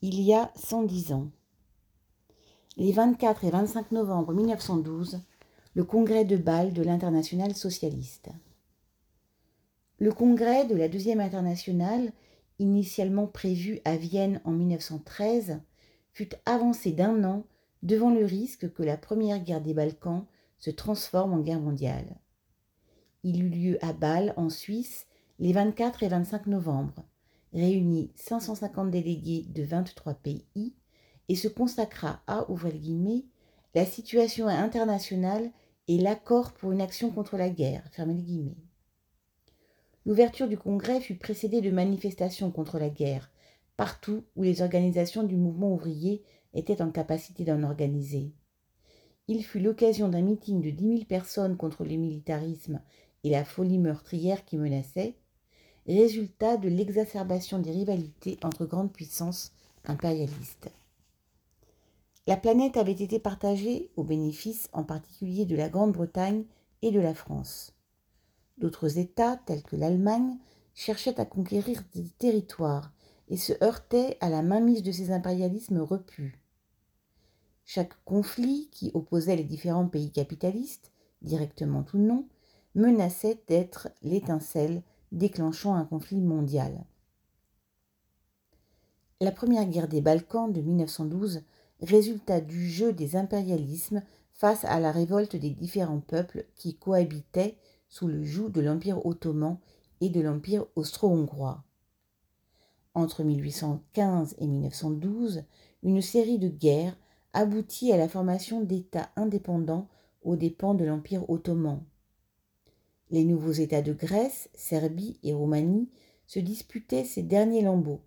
il y a 110 ans. Les 24 et 25 novembre 1912, le congrès de Bâle de l'Internationale socialiste. Le congrès de la Deuxième Internationale, initialement prévu à Vienne en 1913, fut avancé d'un an devant le risque que la première guerre des Balkans se transforme en guerre mondiale. Il eut lieu à Bâle, en Suisse, les 24 et 25 novembre, réunit 550 délégués de 23 pays et se consacra à, ouvrir guillemets, la situation internationale et l'accord pour une action contre la guerre, guillemets. L'ouverture du congrès fut précédée de manifestations contre la guerre, partout où les organisations du mouvement ouvrier étaient en capacité d'en organiser. Il fut l'occasion d'un meeting de dix mille personnes contre le militarisme et la folie meurtrière qui menaçait, résultat de l'exacerbation des rivalités entre grandes puissances impérialistes. La planète avait été partagée au bénéfice en particulier de la Grande-Bretagne et de la France. D'autres États, tels que l'Allemagne, cherchaient à conquérir des territoires et se heurtaient à la mainmise de ces impérialismes repus. Chaque conflit qui opposait les différents pays capitalistes, directement ou non, menaçait d'être l'étincelle déclenchant un conflit mondial. La première guerre des Balkans de 1912 résulta du jeu des impérialismes face à la révolte des différents peuples qui cohabitaient sous le joug de l'Empire ottoman et de l'Empire austro-hongrois. Entre 1815 et 1912, une série de guerres aboutit à la formation d'États indépendants aux dépens de l'Empire ottoman. Les nouveaux États de Grèce, Serbie et Roumanie se disputaient ces derniers lambeaux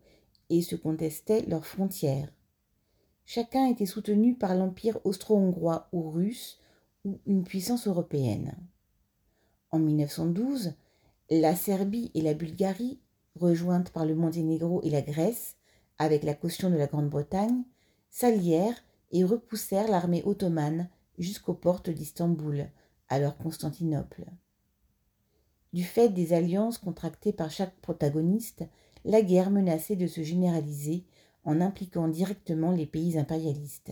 et se contestaient leurs frontières. Chacun était soutenu par l'Empire austro-hongrois ou russe ou une puissance européenne. En 1912, la Serbie et la Bulgarie, rejointes par le Monténégro et la Grèce, avec la caution de la Grande-Bretagne, s'allièrent et repoussèrent l'armée ottomane jusqu'aux portes d'Istanbul, alors Constantinople. Du fait des alliances contractées par chaque protagoniste, la guerre menaçait de se généraliser en impliquant directement les pays impérialistes.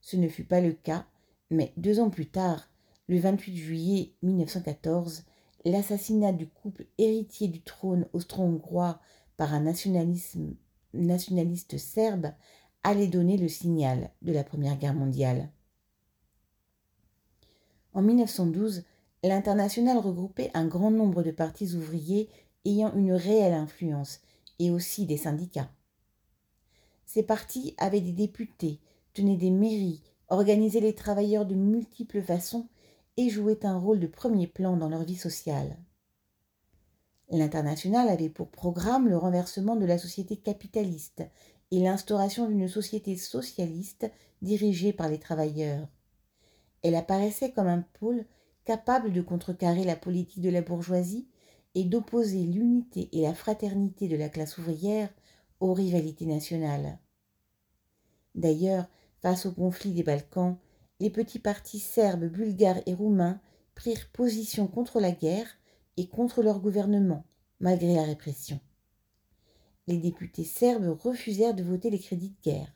Ce ne fut pas le cas, mais deux ans plus tard, le 28 juillet 1914, l'assassinat du couple héritier du trône austro-hongrois par un nationaliste serbe allait donner le signal de la Première Guerre mondiale. En 1912, l'international regroupait un grand nombre de partis ouvriers ayant une réelle influence et aussi des syndicats. Ces partis avaient des députés, tenaient des mairies, organisaient les travailleurs de multiples façons et jouaient un rôle de premier plan dans leur vie sociale. L'international avait pour programme le renversement de la société capitaliste et l'instauration d'une société socialiste dirigée par les travailleurs. Elle apparaissait comme un pôle capable de contrecarrer la politique de la bourgeoisie et d'opposer l'unité et la fraternité de la classe ouvrière aux rivalités nationales. D'ailleurs, face au conflit des Balkans, les petits partis serbes, bulgares et roumains prirent position contre la guerre et contre leur gouvernement, malgré la répression. Les députés serbes refusèrent de voter les crédits de guerre.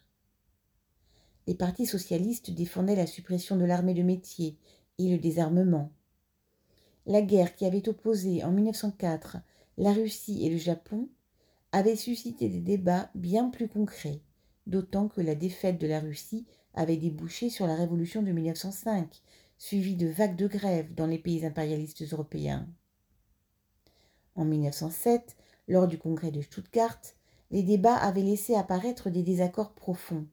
Les partis socialistes défendaient la suppression de l'armée de métier et le désarmement. La guerre qui avait opposé en 1904 la Russie et le Japon avait suscité des débats bien plus concrets, d'autant que la défaite de la Russie avait débouché sur la révolution de 1905, suivie de vagues de grève dans les pays impérialistes européens. En 1907, lors du congrès de Stuttgart, les débats avaient laissé apparaître des désaccords profonds.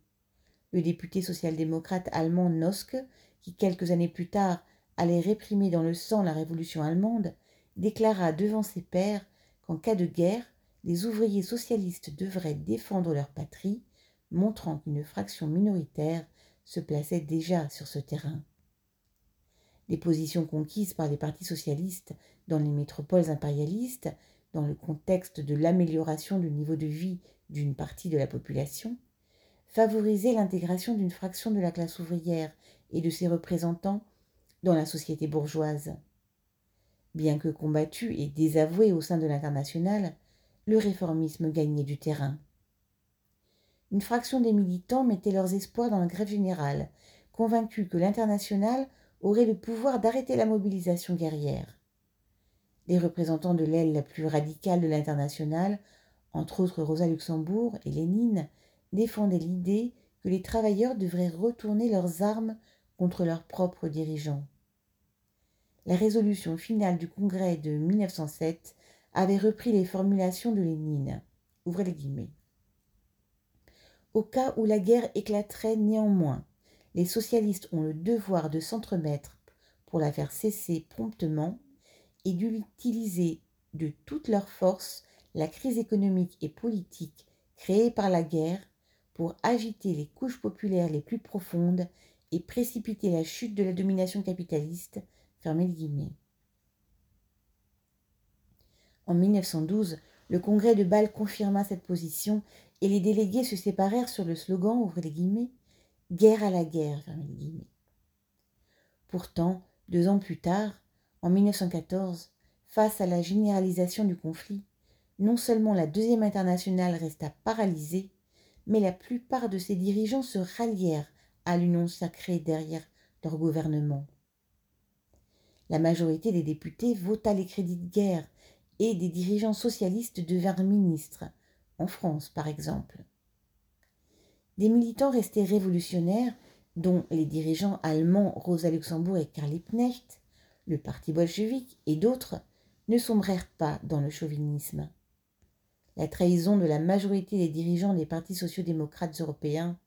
Le député social-démocrate allemand Noske, qui quelques années plus tard allait réprimer dans le sang la révolution allemande, déclara devant ses pairs qu'en cas de guerre, les ouvriers socialistes devraient défendre leur patrie, montrant qu'une fraction minoritaire se plaçait déjà sur ce terrain. Les positions conquises par les partis socialistes dans les métropoles impérialistes, dans le contexte de l'amélioration du niveau de vie d'une partie de la population, favorisaient l'intégration d'une fraction de la classe ouvrière et de ses représentants dans la société bourgeoise. Bien que combattu et désavoué au sein de l'international, le réformisme gagnait du terrain. une fraction des militants mettait leurs espoirs dans la grève générale, convaincus que l'international aurait le pouvoir d'arrêter la mobilisation guerrière. Les représentants de l'aile la plus radicale de l'international, entre autres Rosa Luxembourg et Lénine, défendaient l'idée que les travailleurs devraient retourner leurs armes contre leurs propres dirigeants. La résolution finale du Congrès de 1907 avait repris les formulations de Lénine. Ouvrez les guillemets. Au cas où la guerre éclaterait néanmoins, les socialistes ont le devoir de s'entremettre pour la faire cesser promptement et d'utiliser de toute leur force la crise économique et politique créée par la guerre pour agiter les couches populaires les plus profondes et précipiter la chute de la domination capitaliste. En 1912, le congrès de Bâle confirma cette position et les délégués se séparèrent sur le slogan, Guerre à la guerre. Pourtant, deux ans plus tard, en 1914, face à la généralisation du conflit, non seulement la Deuxième Internationale resta paralysée, mais la plupart de ses dirigeants se rallièrent à l'union sacrée derrière leur gouvernement. La majorité des députés vota les crédits de guerre et des dirigeants socialistes devinrent ministres, en France par exemple. Des militants restés révolutionnaires, dont les dirigeants allemands Rosa Luxembourg et Karl Liebknecht, le parti bolchevique et d'autres, ne sombrèrent pas dans le chauvinisme. La trahison de la majorité des dirigeants des partis sociaux-démocrates européens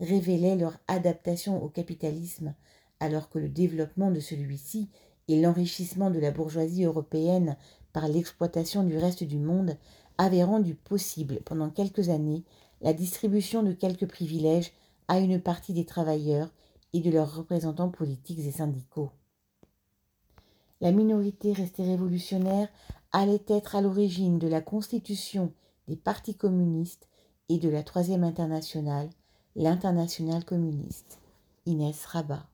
révélait leur adaptation au capitalisme alors que le développement de celui-ci et l'enrichissement de la bourgeoisie européenne par l'exploitation du reste du monde avaient rendu possible pendant quelques années la distribution de quelques privilèges à une partie des travailleurs et de leurs représentants politiques et syndicaux. La minorité restée révolutionnaire allait être à l'origine de la constitution des partis communistes et de la Troisième Internationale, l'Internationale communiste. Inès Rabat.